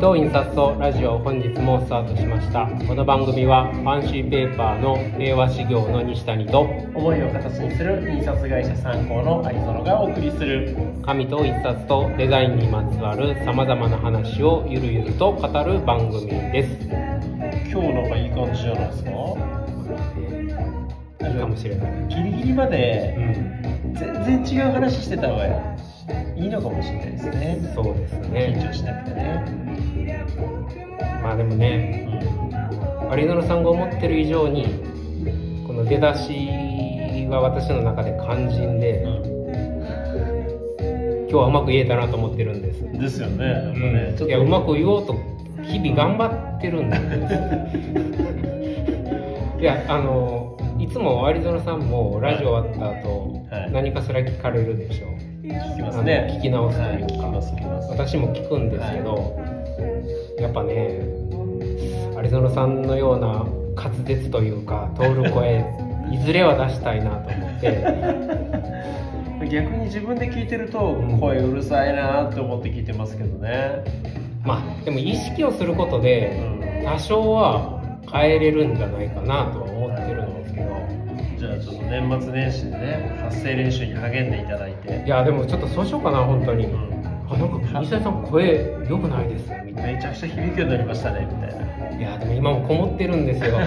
紙と印刷とラジオ本日もスタートしました。この番組はファンシーペーパーの平和修行の西谷と思いを形にする印刷会社参考の有園がお送りする。紙と印刷とデザインにまつわるさまざまな話をゆるゆると語る番組です。今日なんかいい感じじゃないですか？いいかもしれない。ギリギリまうでん。全然違う話してた方がいいのかもしれないですね。そうです緊ね張しなくてね、まあでもね有園さんが思ってる以上にこの出だしは私の中で肝心で今日はうまく言えたなと思ってるんです。うんですよねなんかね、ちょっといやうまく言おうと日々頑張ってるんです。いやあのいつも有園さんもラジオ終わった後、はい。何かしら聞かれるでしょ聞きますね。聞き直すというか。はい私も聞くんですけど、やっぱね有園さんのような滑舌というか通る声 いずれは出したいなと思って。逆に自分で聞いてるとうん。声うるさいなって思って聞いてますけどね、まあでも意識をすることでうん。多少は変えれるんじゃないかなとは思ってるんですけど。じゃあちょっと年末年始でね発声練習に励んでいただいて。いやでもちょっとそうしようかな本当に、うん。あなんか西谷さん声良くないですめちゃくちゃ響くようになりましたねみたいな。ないやでも今もこもってるんですよ。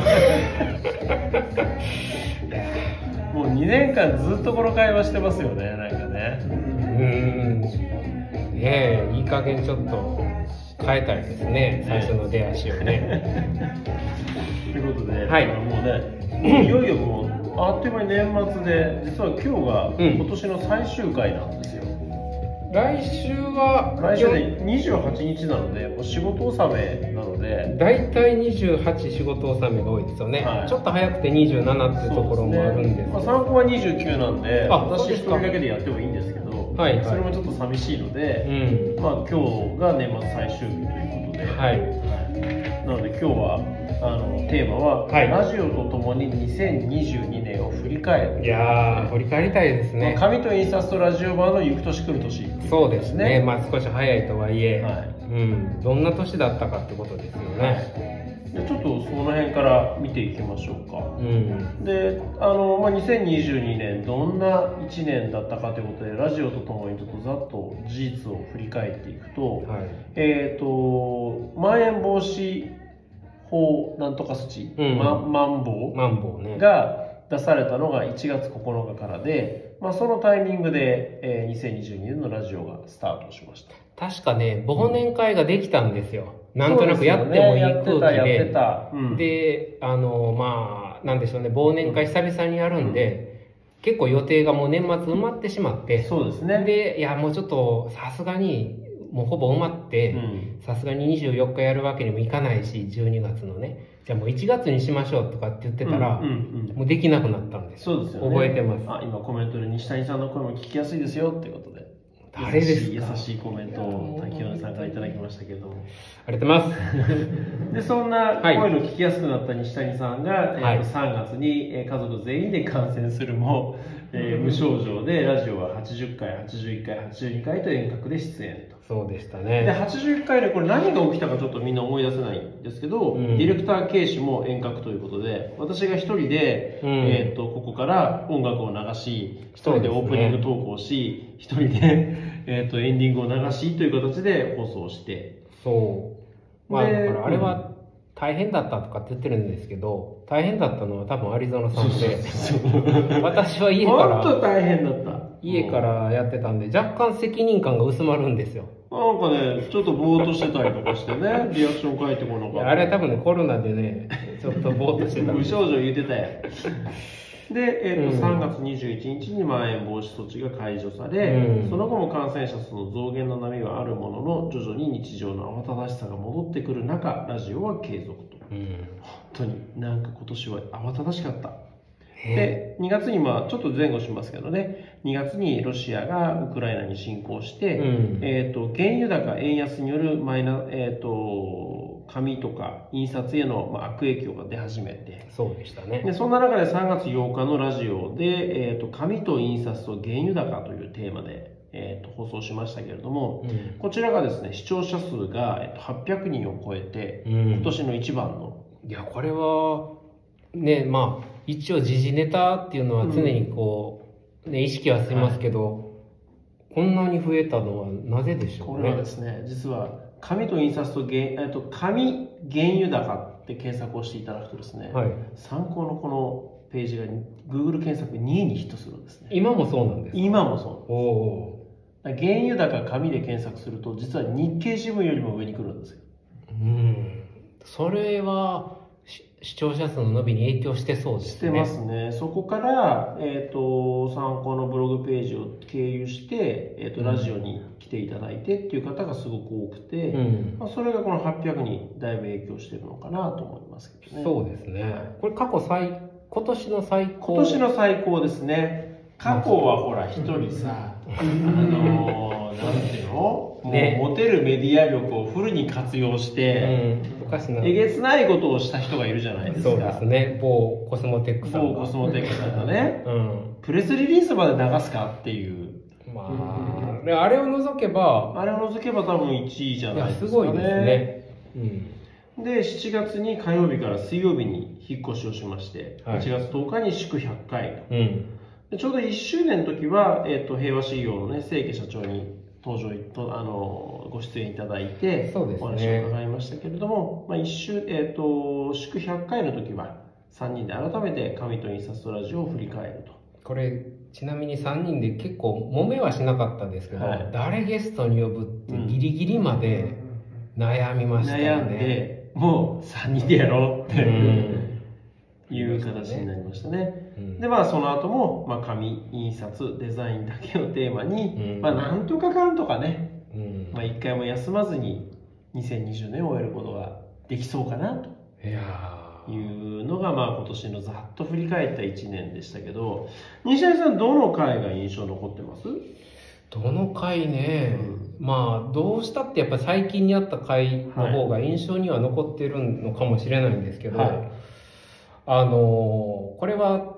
もう2年間ずっとこの会話してますよねなんかうね。ーん。ねえいい加減ちょっと変えたいですね最初の出足をね。ということで、はい。もうねいよいよもうあっという間に年末で実は今日がうん。今年の最終回なんですよ、来週は来週で28日なのでもう仕事納めなので。大体28仕事納めが多いですよね、はい。ちょっと早くて27っていうところもあるんですまあ、参考は29なんであ私一人だけでやってもいいんですけど、はいはい。それもちょっと寂しいのうで、ん。まあ今日が年末最終日ということで、はい。なので今日はあのテーマは、はい。ラジオとともに2022年を振り返る。いやー振り返りたいですね、まあ紙と印刷とラジオ版の行く年来る年っていそうですね。まあ少し早いとはいえ、はい。うん、どんな年だったかってことですよね、でちょっとその辺から見ていきましょうか。うん。であの、まあ、2022年どんな1年だったかということでラジオとともにちょっとざっと事実を振り返っていくと、はい。えっ、とまん延防止法なんとか措置、うん。ままん防マンボウね。が出されたのが1月9日からで、まあ、そのタイミングで、えー2022年のラジオがスタートしました。確かね忘年会ができたんですよなんとなくやってもいい空気ででた、うん。であのまあなんでしょうね。忘年会久々にやるんで、結構予定がもう年末埋まってしまってそうですね。でいやもうちょっとさすがにもうほぼ埋まってうん。さすがに24日やるわけにもいかないし12月のね。じゃあもう1月にしましょうとかって言ってたら、うんうんうん。もうできなくなったんです。そうですよね。覚えてます。あ今コメントで西谷さんの声も聞きやすいですよってことで誰ですか優しい優しいコメントを滝米さんからいただきましたけど。ありがとうございます。でそんなはい声の聞きやすくなった西谷さんが、はい。えーと3月に、えー家族全員で感染するも、えー無症状でラジオは80回81回82回と遠隔で出演とそうでしたでね81回でこれ何が起きたかちょっとみんな思い出せないんですけど、うん。ディレクター軽視も遠隔ということで私が一人で、うん。えー、とここから音楽を流し一人でオープニングトークをし一、人で、えー、とエンディングを流しという形で放送して。そう。まあだでからあれは大変だったとかって言ってるんですけど大変だったのは多分アリゾナさんで。私は家から。大変だった。家からやってたんで若干責任感が薄まるんですよ。なんかねちょっとぼーっとしてたりとかしてね リアクション返ってこなかったあれは多分ねコロナでねちょっとぼーっとしてた無症状言ってたやん。で、えーとうん。3月21日にまん延防止措置が解除され、うん。その後も感染者数の増減の波はあるものの徐々に日常の慌ただしさが戻ってくる中ラジオは継続と。うん。本当になんか今年は慌ただしかった。ねで2月にまあちょっと前後しますけどね。2月にロシアがウクライナに侵攻して、うん。えー、と原油高円安によるマイナ、えー、と紙とか印刷へのまあ悪影響が出始めて。そうでしたね。でそんな中で3月8日のラジオで、えーと「紙と印刷と原油高」というテーマで、えーと放送しましたけれどもうん。こちらがですね視聴者数が、えーと800人を超えてうん。今年の一番のいやこれはねまあ一応時事ネタっていうのは常にこう、ね、意識はしますけど、こんなに増えたのはなぜでしょうね？これはですね実は紙と印刷と原,、えー、と紙原油高って検索をしていただくとですね、はい。参考のこのページが Google 検索2位にヒットするんですね。今もそうなんです今もそうおお原油高紙で検索すると実は日経新聞よりも上に来るんですよ。ーうんそれはし視聴者数の伸びに影響してそうですね。してますね。そこから、えー、と参考のブログページを経由して、えー、とラジオに来ていただいてっていう方がすごく多くて、うん。まあ、それがこの800にだいぶ影響してるのかなと思いますけどね。そうですね。これ過去最今年の最高。今年の最高ですね。過去はほら一人さ、あのー、なんていうの？ね持てるメディア力をフルに活用しうて、んおかしな。えげつないことをした人がいるじゃないですか。そうですね。某コスモテックさんが。某コスモテックさんがね。うん。プレスリリースまで流すかっていう。まあ、であれを除けばあれを除けば多分1位じゃないですかね。すごいですね。うん。で7月に火曜日から水曜日に引っ越しをしまして、はい。8月10日に祝100回うん。でちょうど1周年の時は、えー、と平和事業のね清家社長に登場いとあのご出演いただいてそうですね。お話を伺いましたけれども、まあ、一周えー、と祝100回の時は3人で改めて紙と印刷とラジオを振り返ると。これちなみに3人で結構揉めはしなかったんですけど、はい。誰ゲストに呼ぶってギリギリまで悩みましたよ悩んね、でもう3人でやろうってうん。いう形になりましたね。うん。でまあその後も、まあ、紙印刷デザインだけをテーマに、うん。まあなんとかかんとかね、うん。まあ、一回も休まずに2020年を終えることができそうかなと。いうのが、まあ、今年のざっと振り返った1年でしたけど。西谷さんどの回が印象残ってます？どの回ね、まあどうしたってやっぱ最近にあった回の方が印象には残ってるのかもしれないんですけど、はい。あのこれは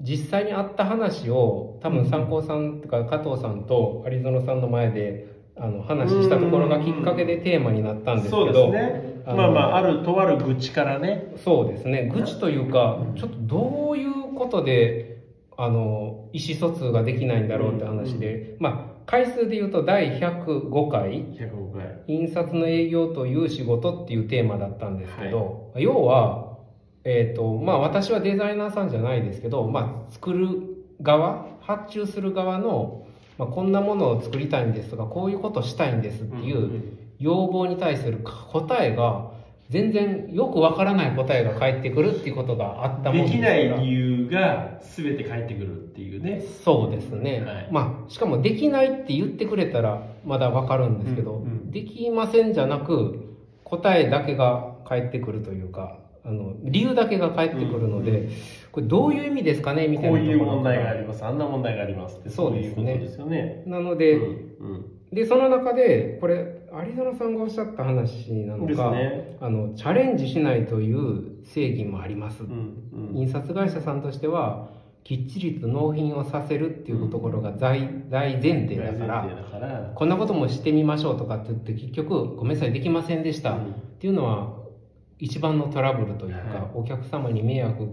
実際にあった話を多分参考さんとか加藤さんと有園さんの前であの話したところがきっかけでテーマになったんですけそうどですね。まあまああるとある愚痴からね。そうですね。愚痴というかちょっとどういうことであの意思疎通ができないんだろうって話で、まあ回数で言うと第105回105回。印刷の営業という仕事っていうテーマだったんですけど、要は、えーとまあ、私はデザイナーさんじゃないですけど、まあ、作る側発注する側の、まあ、こんなものを作りたいんですとかこういうことしたいんですっていう要望に対する答えが全然よくわからない答えが返ってくるっていうことがあったもんですきない理由が全て返ってくるっていうね。そうですね、はい。まあしかもできないって言ってくれたらまだわかるんですけど、うんうん。できませんじゃなく答えだけが返ってくるというかあの理由だけが返ってくるので、うんこれどういう意味ですかねみたいこういう問題がありります。あんな問題がありますってそうですね。いうことですよね。なので、うんでその中でこれ有園さんがおっしゃった話なのか、ね。あのチャレンジしないという正義もあります、うんうん。印刷会社さんとしてはきっちりと納品をさせるっていうところが大大前提だから、こんなこともしてみましょうとかって言って結局ごめんなさいできませんでした、うん。っていうのは一番のトラブルというか、はい。お客様に迷惑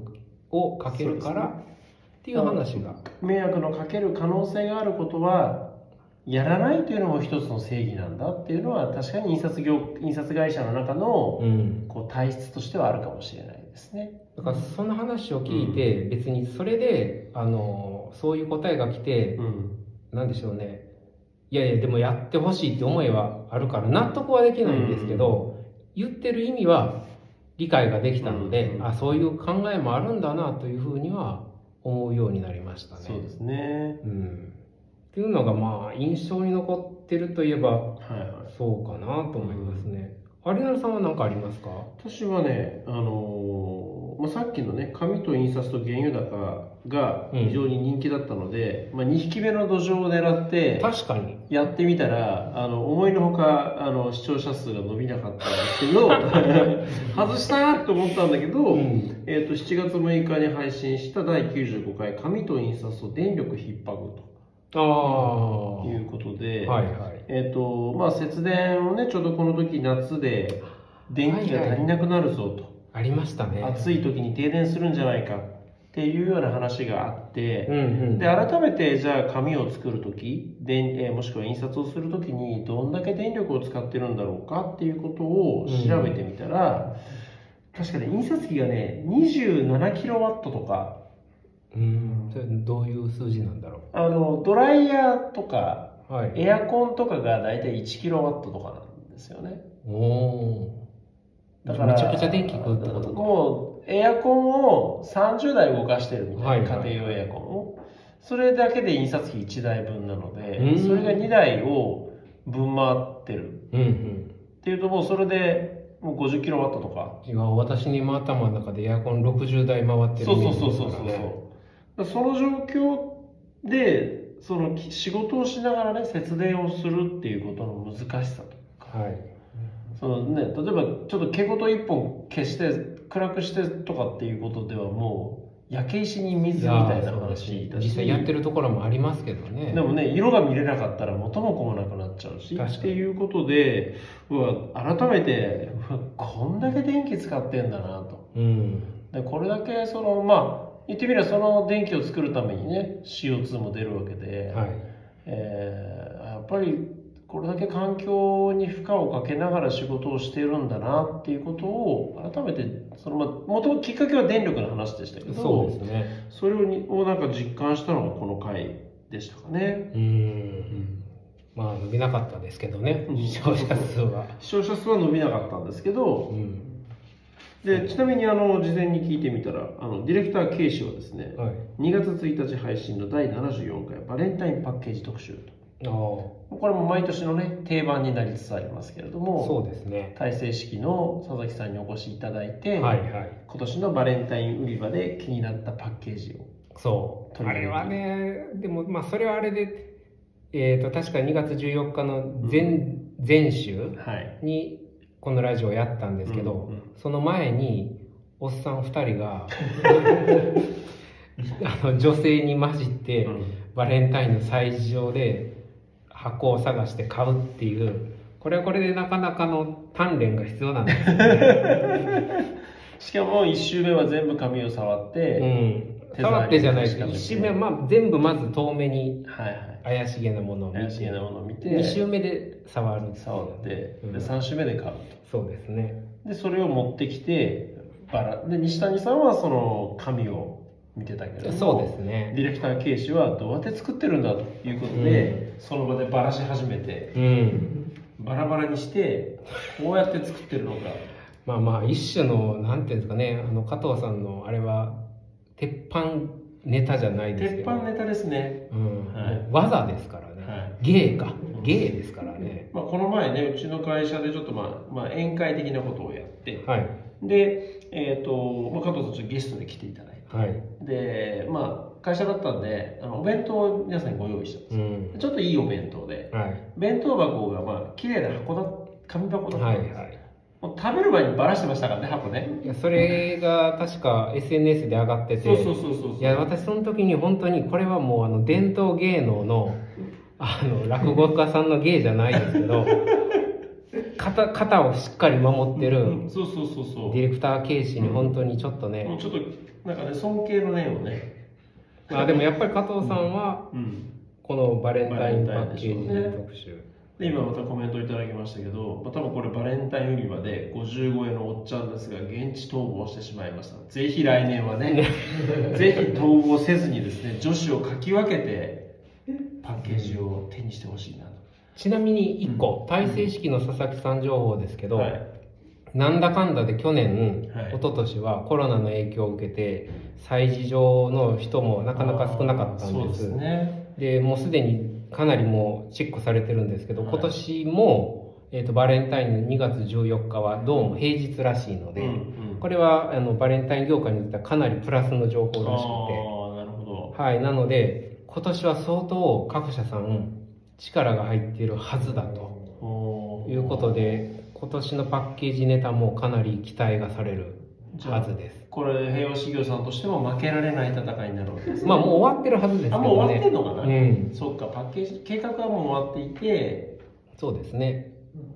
をかけるからっていう話が。迷惑のかける可能性があることはやらないというのも一つの正義なんだっていうのは確かに印刷業印刷会社の中のうん。こう体質としてはあるかもしれないですね。だからその話を聞いて別にそれであのそういう答えが来てうん。なんでしょうね。いやいやでもやってほしいって思いはあるから納得はできないんですけど、言ってる意味は理解ができたので、うんあそういう考えもあるんだなというふうには思うようになりましたね。そうですね。うん、っていうのがまあ印象に残ってるといえばはいはい。そうかなと思いますね。有野さんは何かありますか？私はね、あのーまあ、さっきのね紙と印刷と原油高が非常に人気だったので、まあ、2匹目の土壌を狙って確かに。やってみたらあの思いのほかあの視聴者数が伸びなかったんですけど 外したと思ったんだけど、うん。えー、と7月6日に配信した第95回「紙と印刷と電力逼迫」ああということで、はいはい。えーとまあ、節電をねちょうどこの時夏で電気が足りなくなるぞと、ありましたね。暑い時に停電するんじゃないかっていうような話があって、うんうん。で改めてじゃあ紙を作る時電、えーもしくは印刷をする時にどんだけ電力を使ってるんだろうかっていうことを調べてみたら、確かね印刷機がね27キロワットとか。うん。それどういう数字なんだろあのドライヤーとかうはい。エアコンとかが大体1キロワットとかなんですよね。おおだからめちゃくちゃ電気食うってことか。もうエアコンを30台動かしてるみたいな、はいはい。家庭用エアコンを。それだけで印刷機1台分なのでうん。それが2台を分回ってる。うんうん。っていうともうそれでもう50キロワットとか。違う私に今頭の中でエアコン60台回ってるそうイメージそうそうそうそうそうその状況でそのき仕事をしながらね節電をするっていうことの難しさとかはいそのね、例えばちょっと毛ごと一本消して暗くしてとかっていうことではもう焼け石に水みたいな話実際やってるところもありますけどね。でもね色が見れなかったら元も子もなくなっちゃうし。っていうことでうわ改めて こんだけ電気使ってんだなと。うん。でこれだけそのまあ言ってみればその電気を作るためにね CO2 も出るわけで、はい。えーやっぱりこれだけ環境に負荷をかけながら仕事をしているんだなっていうことを改めてそのまあ元々きっかけは電力の話でしたけどそうですね。それをにをなんか実感したのがこの回でしたかね。うんまあ伸びなかったですけどねうん。視聴者数は。視聴者数は伸びなかったんですけどうん。でちなみにあの事前に聞いてみたらあのディレクター K 氏はですねはい。2月1日配信の第74回バレンタインパッケージ特集とこれも毎年のね定番になりつつありますけれどもそうですね。大成式の佐々木さんにお越しいただいて、はいはい。今年のバレンタイン売り場で気になったパッケージをそう。取り上げて。あれはねでもまあそれはあれでえー、と確か2月14日の前,、前週はい。にこのラジオやったんですけど、うんうん。その前におっさん2人が あの女性に混じって、うん。バレンタインの催事場で箱を探して買うっていうこれはこれでなかなかの鍛錬が必要なんですよね、しかも1周目は全部紙を触って、うん、手触ってじゃないですか確かめて1周目は、まあ、全部まず遠目に怪しげなものを見怪しげてなものを見て。2周目で触る触って、うん。で3周目で買うそうですね。とでそれを持ってきてバラで西谷さんはその紙を見てたけれどもそうですね。ディレクター K 氏はどうやって作ってるんだということで、その場でバラし始めてうん。バラバラにしてこうやって作ってるのか。まあまあ一種のなんていうんですかねあの加藤さんのあれは鉄板ネタじゃないですけ鉄ど板ネタですね、うん。はい。技ですからね、はい。芸か。芸ですからね、まあ、この前ねうちの会社でちょっとまあ、まあ、宴会的なことをやって。はい。で、えーとまあ、加藤さんちょっとゲストで来ていただいて。はい。でまあ会社だったんであのお弁当を皆さんにご用意したんですうよ、ん。ちょっといいお弁当で。はい。弁当箱がまあ綺麗な箱だ紙箱だったんです、はいはい。もう食べる前にバラしてましたからね箱ね。いやそれが確か SNS で上がってて。そうそうそうそういや私その時に本当にこれはもうあの伝統芸能のあの落語家さんの芸じゃないですけど 型型をしっかり守ってるうんそうそうそうそう。ディレクター形式に本当にちょっとね、もうちょっとなんかね尊敬の念をねあでもやっぱり加藤さんはうんこのバレンタインパッケージ特集、で今またコメントいただきましたけど、まあ、多分これバレンタイン売り場で50超えのおっちゃんですが現地逃亡してしまいました。ぜひ来年はね ぜひ逃亡せずにですね女子をかき分けてパッケージを手にしてほしいなと、ちなみに1個、大成式の佐々木さん情報ですけど、はいなんだかんだで去年、はい。一昨年はコロナの影響を受けて催事場の人もなかなか少なかったんです。ですね。でもうすでにかなりもうチェックされてるんですけど、はい。今年も、えー、とバレンタインの2月14日はどうも平日らしいので、うんうん。これはあのバレンタイン業界にとってはかなりプラスの情報らしくて、なるほど。はい、なので今年は相当各社さん力が入っているはずだということで今年のパッケージネタもかなり期待がされるはずです。これ平和事業さんとしても負けられない戦いになるわけですね。まあもう終わってるはずですけどね。あもう終わってんのかな、うん。そっかパッケージ計画はもう終わっていて。そうですね。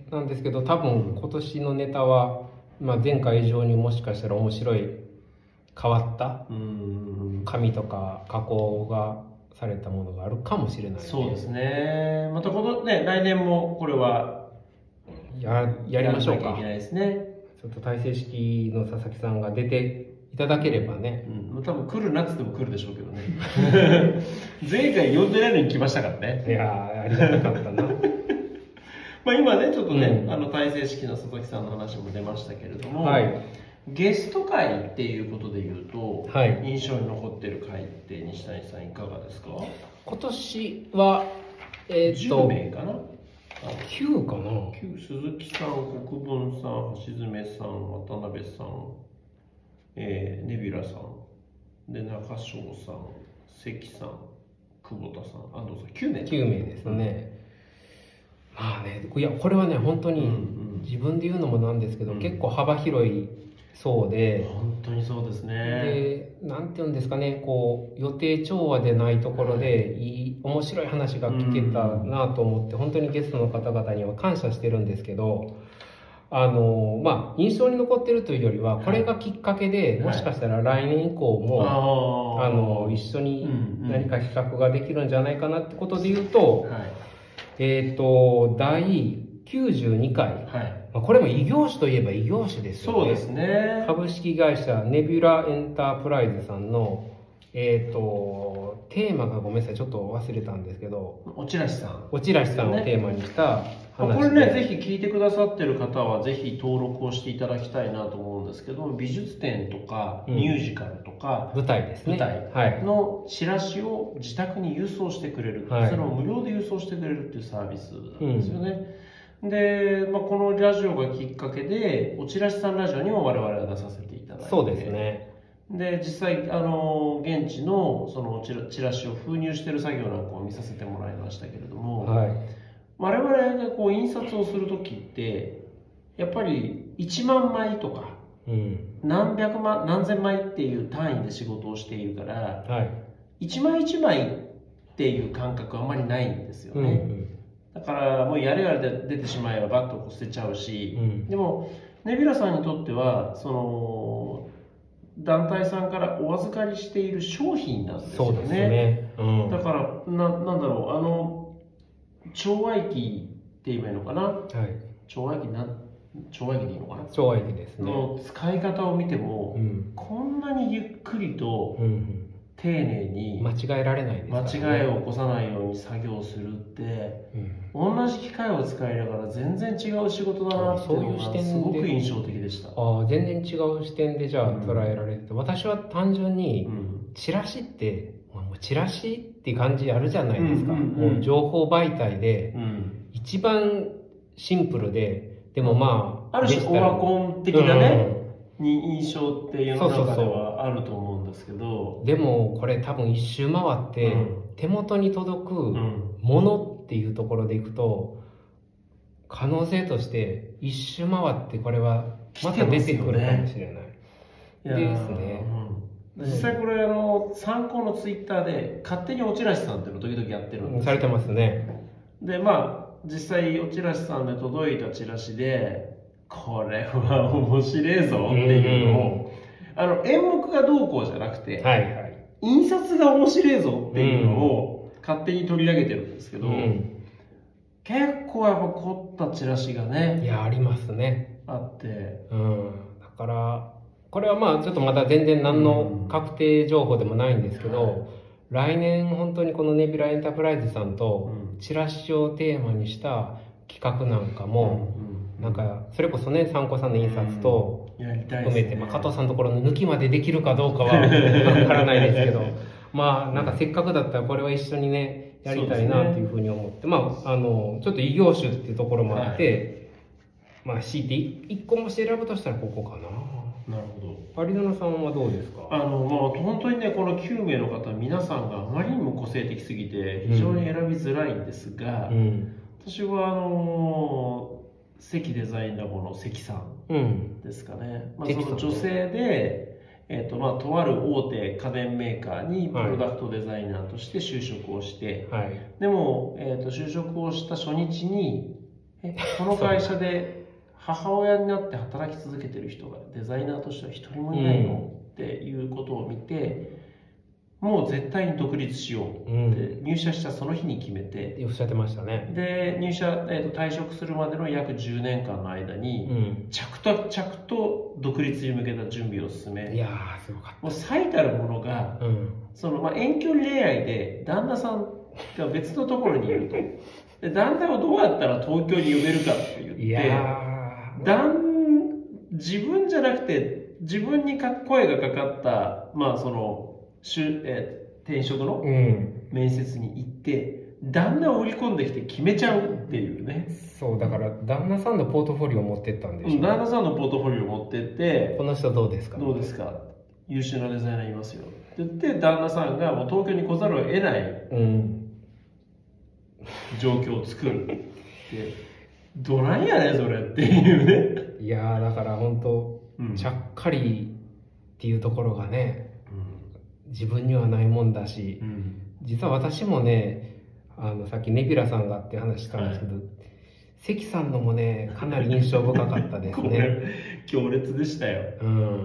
なんですけど多分今年のネタは、まあ、前回以上にもしかしたら面白い変わったうん。紙とか加工がされたものがあるかもしれないのそうですね。またこのね来年もこれはややりましょうか。やらなきゃいけないですね、ちょっと体制式の佐々木さんが出ていただければね。うん、多分来るなっつっても来るでしょうけどね。前回呼んでないのに来ましたからね。いやーありがたかったな。まあ今ねちょっとね、うん。あの体制式の佐々木さんの話も出ましたけれども、はい。ゲスト会っていうことで言うと、はい。印象に残ってる会って西谷さんいかがですか？今年はえーっ10と名かな？あ9かな。旧鈴木さん、国分さん、橋爪さん、渡辺さん、えー、ネビュラさん、で中翔さん、関さん、久保田さん、安藤さん、9名。9名ですね、まあねいやこれはね本当に自分で言うのもなんですけど、うん。結構幅広い層で、本当にそうですね。でなんていうんですかねこう予定調和でないところでい。い面白い話が聞けたなと思って本当にゲストの方々には感謝してるんですけどあのまあ印象に残ってるというよりはこれがきっかけで、はい。もしかしたら来年以降も、あー。あの一緒にうんうん。何か企画ができるんじゃないかなってことで言うと、はい。えっ、と第92回、はい。まあ、これも異業種といえば異業種ですよね。そうですね。株式会社ネビュラエンタープライズさんのえっ、とテーマがごめんなさいちょっと忘れたんですけど。おちらしさん。おちらしさんをテーマにした話これね、ぜひ聞いてくださってる方は、ぜひ登録をしていただきたいなと思うんですけど、美術展とか、うん。ミュージカルとか、舞台ですね。舞台。はい。のチラシを自宅に郵送してくれる、はい。それを無料で郵送してくれるっていうサービスなんですよね。で、まあ、このラジオがきっかけで、おちらしさんラジオにも我々は出させていただいて、そうですね。で実際あの現地のそのチラチラシを封入してる作業なんかを見させてもらいましたけれども、はい。我々がこう印刷をする時ってやっぱり1万枚とかうん。何百万何千枚っていう単位で仕事をしているからはい。1枚1枚っていう感覚はあんまりないんですようんね、だからもうやれやれで出てしまえばバッとこう捨てちゃうし、うん。でもネビュラさんにとってはその団体さんからお預かりしている商品なんですよそうですね。うん。だからななんだろうあの調和液って言えばいいのかな？はい。調和液なん調和液でいいのかな、超愛機ですね。の使い方を見ても、うん。こんなにゆっくりとうん丁寧うんに間違えられない間違いを起こさないように作業するってうん。同じ機械を使いながら全然違う仕事だなっていうのがそういう視点で。すごく印象的でした。ああ全然違う視点でじゃあうん捉えられて、私は単純にうん。チラシってもうチラシって感じあるじゃないですか、うんうんうん。もう情報媒体でうん。一番シンプルででもまあある種オワコン的なね、に印象って世の中ではあると思うんですけど。うんでもこれ多分一周回って、うん。手元に届くうん。ものっていうところでいくと可能性として一周回ってこれはまた出てくるかもしれない、いやーですね。うん。実際これあの参考のツイッターで勝手におちらしさんっていうのを時々やってるんですされてますね。でまあ実際おちらしさんで届いたチラシでこれは面白いぞっていうのを、あの演目がどうこうじゃなくて、はいはい。印刷が面白いぞっていうのを勝手に取り上げてるんですけど、うん。結構やっぱ凝ったチラシがいねやありますね。あって。うん。だからこれはまあちょっとまだ全然何の確定情報でもないんですけど、来年本当にこのネビュラエンタープライズさんとうん。チラシをテーマにした企画なんかも、うんなんかそれこそね参考さんの印刷と含めて、ねまあ、加藤さんのところの抜きまでできるかどうかは わからないですけど まあなんかせっかくだったらこれは一緒にねやりたいなっていうふうに思って、まああのちょっと異業種っていうところもあって、まあ強いて一個もして選ぶとしたらここかな。なるほど。パリドナさんはどうですか？あのまあ本当にねこの9名の方皆さんがあまりにも個性的すぎて非常に選びづらいんですが、うん。私はあの関デザインラボの関さんうん。ですかね、まあ、関さん。その女性で、えーとまあ、とある大手家電メーカーにプロダクトデザイナーとして就職をして、はい。でも、えー、と就職をした初日にえこの会社で母親になって働き続けてる人がデザイナーとしては一人もいないの、っていうことを見てもう絶対に独立しよううん。って入社したその日に決めておっしゃってましたね。で入社、えー、と退職するまでの約10年間の間うにん。着々着と独立に向けた準備を進めいやーすごかっもう最たるものがたうん。その、まあ、遠距離恋愛で旦那さんが別のところにいると。で旦那をどうやったら東京に呼べるかって言っていや自分じゃなくて自分にか声がかかった、まあそのしゅえー転職のうん。面接に行って旦那を売り込んできて決めちゃうっていうね。そうだから旦那さんのポートフォリオを持ってったんでしょ旦那さんのポートフォリオを持ってってこの人どうですか？どうですか？優秀なデザイナーいますよ。って言って旦那さんがもう東京に来ざるを得ないうん。状況を作るでどないやねんそれっていうね、いやーだから本当うん。ちゃっかりっていうところがね自分にはないもんだしうん。実は私もねあのさっきネビュラさんがって話したんですけど、関さんのもねかなり印象深かったです こねれ強烈でしたよ。うん。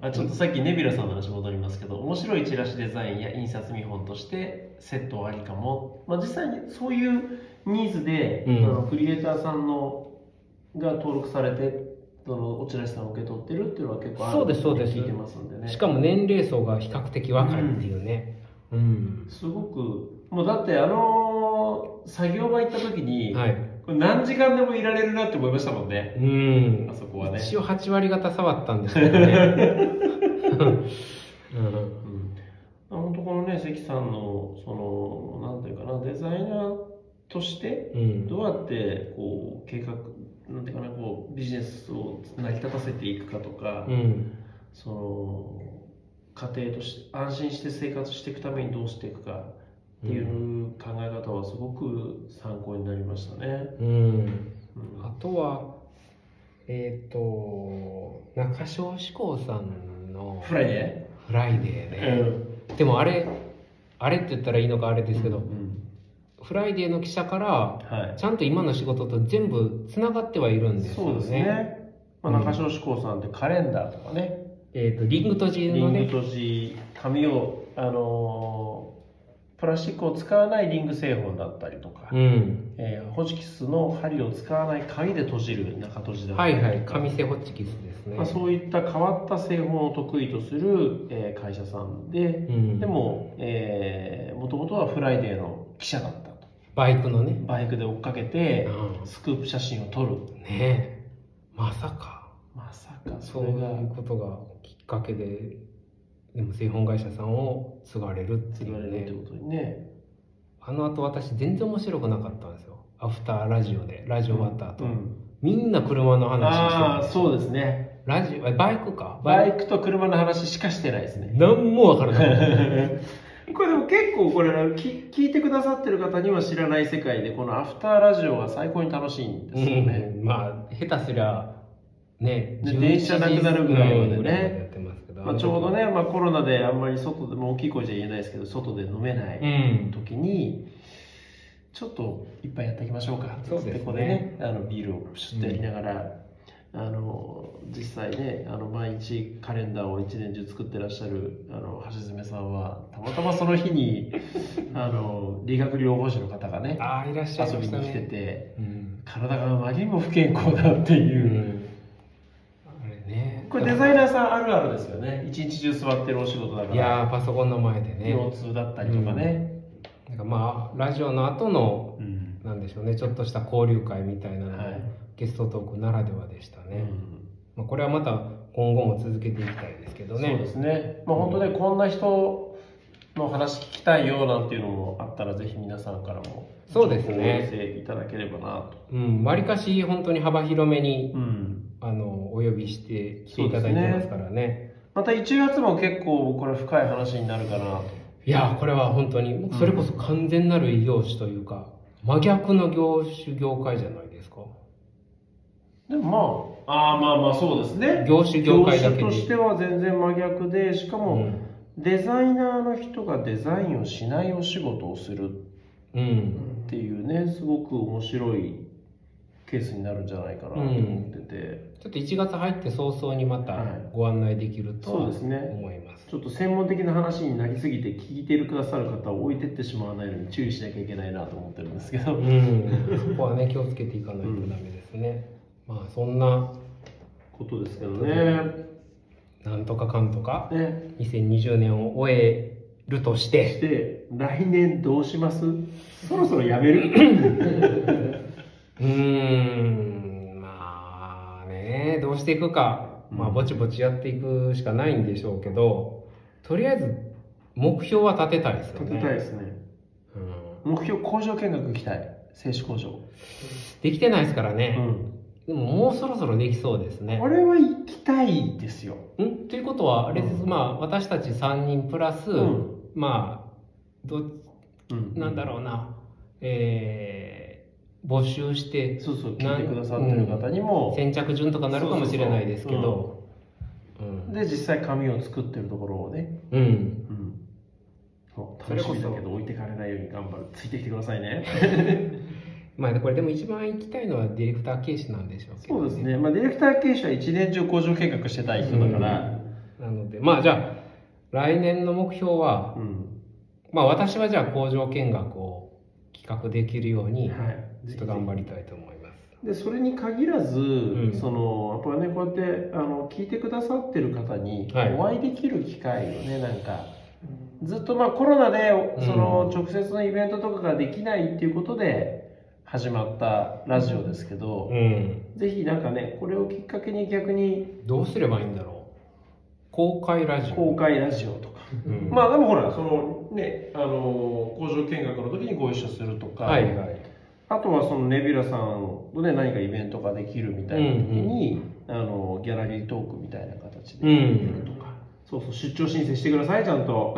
あちょっとさっきネビュラさんの話戻りますけど面白いチラシデザインや印刷見本としてセットありかも、まあ、実際にそういうニーズで、うん。あのクリエイターさんのが登録されてそのおチラシさんを受け取ってるっていうのは結構あるそうですそうです。聞いてますんでね。しかも年齢層が比較的若いっていうね。うん、すごくもうだってあの作業場行った時に、はい。これ何時間でもいられるなって思いましたもんね。うん。あそこはね。一応8割方触ったんですけどね、うん。うん本当このね関さんのそのなんていうかなデザイナーとしてうん。どうやってこう計画なんていうかなこうビジネスを成り立たせていくかとか、うん。その家庭として安心して生活していくためにどうしていくかっていう考え方はすごく参考になりましたね。うん。うん。あとはえっ、と中小志向さんのフライデフライデーー、ね、でもあれあれって言ったらいいのかあれですけど、うんフライデーの記者からはい。ちゃんと今の仕事と全部つながってはいるんですよね。そうですね。まあ、中条志向さんってカレンダーとかね、えっ、とリング閉じリンのねグ閉じ、紙を、あのープラスチックを使わないリング製本だったりとか、うん。えーホチキスの針を使わない紙で綴じる中綴じだったりはいはい。紙製ホッチキスですね、まあ、そういった変わった製本を得意とする、えー会社さんで、うん、でも、えー、もともとは FRIDAY の記者だった。と。バイクのね、バイクで追っかけて、うスクープ写真を撮る。ん、ね。えまさか。まさかそそういうことがきっかけででも製本会社さんを継がれるって継がいうね。れるってことにね。あの後私全然面白くなかったんですよ。アフターラジオでラジオ終わった後、うん。みんな車の話ああ、してそうですね。たラジオえバイクか？バイクと車の話しかしてないですね。何もわからない これでも結構これき聞いてくださってる方には知らない世界でこのアフターラジオは最高に楽しいんですよね。うん。まあ下手すりゃね11ね電車なくなるぐらいまでね。まあ、ちょうどね、まあ、コロナであんまり外でも大きい声じゃ言えないですけど外で飲めないうん。時にちょっと一杯やっていきましょうか。そうですね。つってここでねあのビールをプシュッとやりながら、あの実際ねあの毎日カレンダーを一年中作ってらっしゃるあの橋爪さんはたまたまその日にあの理学療法士の方がねああいらっしゃい遊ましたびに来てねてうん、体があまりにも不健康だっていう。う、ん、あれね。これデザイナーさんあるあるですよね。一日中座ってるお仕事だから。いやーパソコンの前でね。腰痛だったりとかね、なんかまあラジオの後のうん。なんでしょうね。ちょっとした交流会みたいなの。も、はいゲストトークならではでしたね、うんまあ、これはまた今後も続けていきたいですけどねそうですね、まあ、本当ねこんな人の話聞きたいよなんていうのもあったらぜひ皆さんからもそうですねお寄せいただければなと。うん、わりかし本当に幅広めに、うんあの、お呼びして来ていただいてますからね。また1月も結構これ深い話になるかなと。いや、これは本当に、それこそ完全なる異業種というか、真逆の業種業界じゃないですか。でもまあ、ああまあまあそうですね。業種業界だけで業種としては全然真逆で、しかも、うん。デザイナーの人がデザインをしないお仕事をするうん。っていうね、すごく面白いケースになるんじゃないかなと思ってて、ちょっと1月入って早々にまたはいご案内できるとはそうですね思います。ちょっと専門的な話になりすぎて聞いてくださる方を置いてってしまわないように注意しなきゃいけないなと思ってるんですけど、うん。そこはね、気をつけていかないとダメですね。まあ、そんな、ことですけどね。なんとかかんとか、ね2020年を終えるとし、してて、来年どうします？そろそろやめる？うーん、まあね、どうしていくか、まあ、うんぼちぼちやっていくしかないんでしょうけど、とりあえず、目標は立てたいですよね。立てたいですね。うん目標工場見学行きたい。製紙工場。できてないですからね。ん。でも、もうそろそろできそうですね。これは行きたいですよ。ん？ということは、あれです、うんまあ、私たち3人プラス、うんまあ、ど、うんなんだろうな、えー、募集して、そうそう、聞いてくださってる方にも、先着順とかなるかもしれないですけど、うん。で、実際紙を作ってるところをね、うん。うん。そう楽しみだけど置いてかれないように頑張る。ついてきてくださいね。まあ、これでも一番行きたいのはディレクター形式なんでしょうけど、そうですね。まあ、ディレクター経営者は一年中工場見学してたい人だから、なので、まあじゃあ、来年の目標は、うん。まあ私はじゃあ工場見学を企画できるように、はい。ちょっと頑張りたいと思います。でそれに限らず、んそのやっぱりねこうやってあの聞いてくださってる方にはいお会いできる機会をね、なんかずっとまあコロナでうんその直接のイベントとかができないっていうことで始まったラジオですけど、うん。ぜひなんかねこれをきっかけに逆にどうすればいいんだろう。公開ラジオ。公開ラジオとか、うんまあでもほらそのねあの工場見学の時にご一緒するとか、はいはい。あとはそのネビュラさんとね何かイベントができるみたいな時に、あのギャラリートークみたいな形でやるとか、そうそう出張申請してくださいちゃんと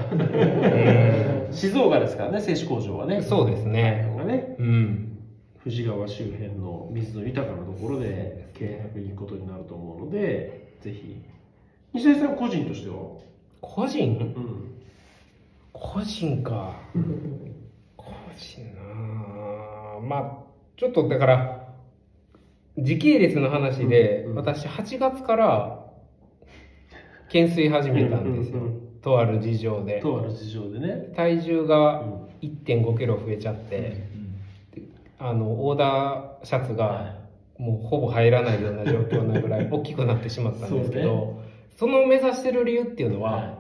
静岡ですからね製紙工場はねそうですね。がねうん。富士川周辺の水の豊かなところで見学に行くことになると思うのでぜひ。西田さん個人としては？個人？うん。個人か。個人なあまあ、ちょっとだから、時系列の話で、うんうん。私8月から懸垂始めたんですよ。うんうんとある事情で。とある事情でね、体重うがん1.5キロ増えちゃって、あの、オーダーシャツがもうほぼ入らないような状況なぐらい 大きくなってしまったんですけど、その目指してる理由っていうのは、は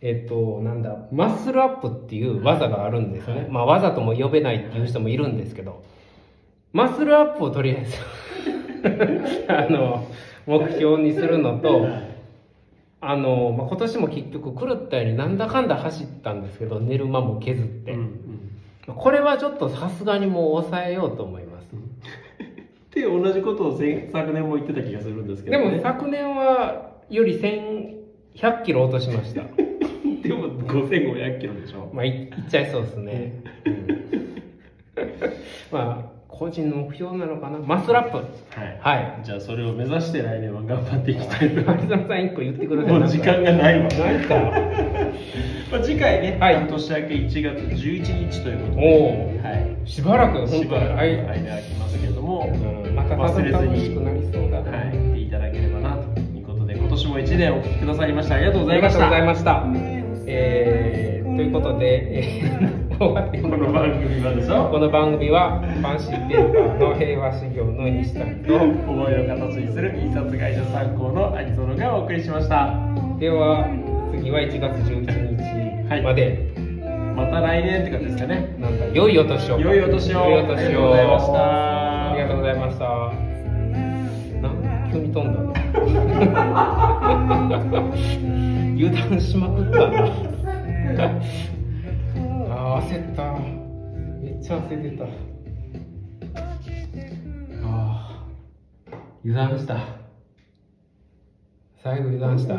えっと、なんだ、マッスルアップっていう技があるんですね。はい。まあ、技とも呼べないっていう人もいるんですけど、マッスルアップをとりあえず、あの、目標にするのと、あの、まあ、今年も結局狂ったようになんだかんだ走ったんですけど、寝る間も削って。うんうんこれはちょっとさすがにもう抑えようと思います。って同じことを先昨年も言ってた気がするんですけでど、ね、も昨年はより1100キロ落としました。でも5500キロでしょまあ、いいっちゃいそうですね。うんまあ、個人の目標なのかな？マッスルアップ。はい、はい。じゃあそれを目指して来年は頑張っていきたいと思さん一個言ってください。もう時間がないわないか。まあ次回ね、はい年明け1月11日ということおで、お。はい、しばらく、しばらくはい。間空きますけれども、うんまた楽忘れずにしくなりそうだな。はい、行っていただければなということで今年も1年お聞きくださりましてありがとうございましたありがとうございました。えー、ということで、えー、この番組はでしょこの番組は、ファンシーペーパーの平和修行の西谷と、思いを形にする印刷会社参考のアニソノがお送りしましたでは、次は1月11日まで、また来年って感じですかねなんだ、良いお年を。良いお年を良いお年を。ありがとうございましたありがとうございました。なん急に飛んだの 油断しまくったな。あ焦った。めっちゃ焦ってた。あ油断した。最後油断した。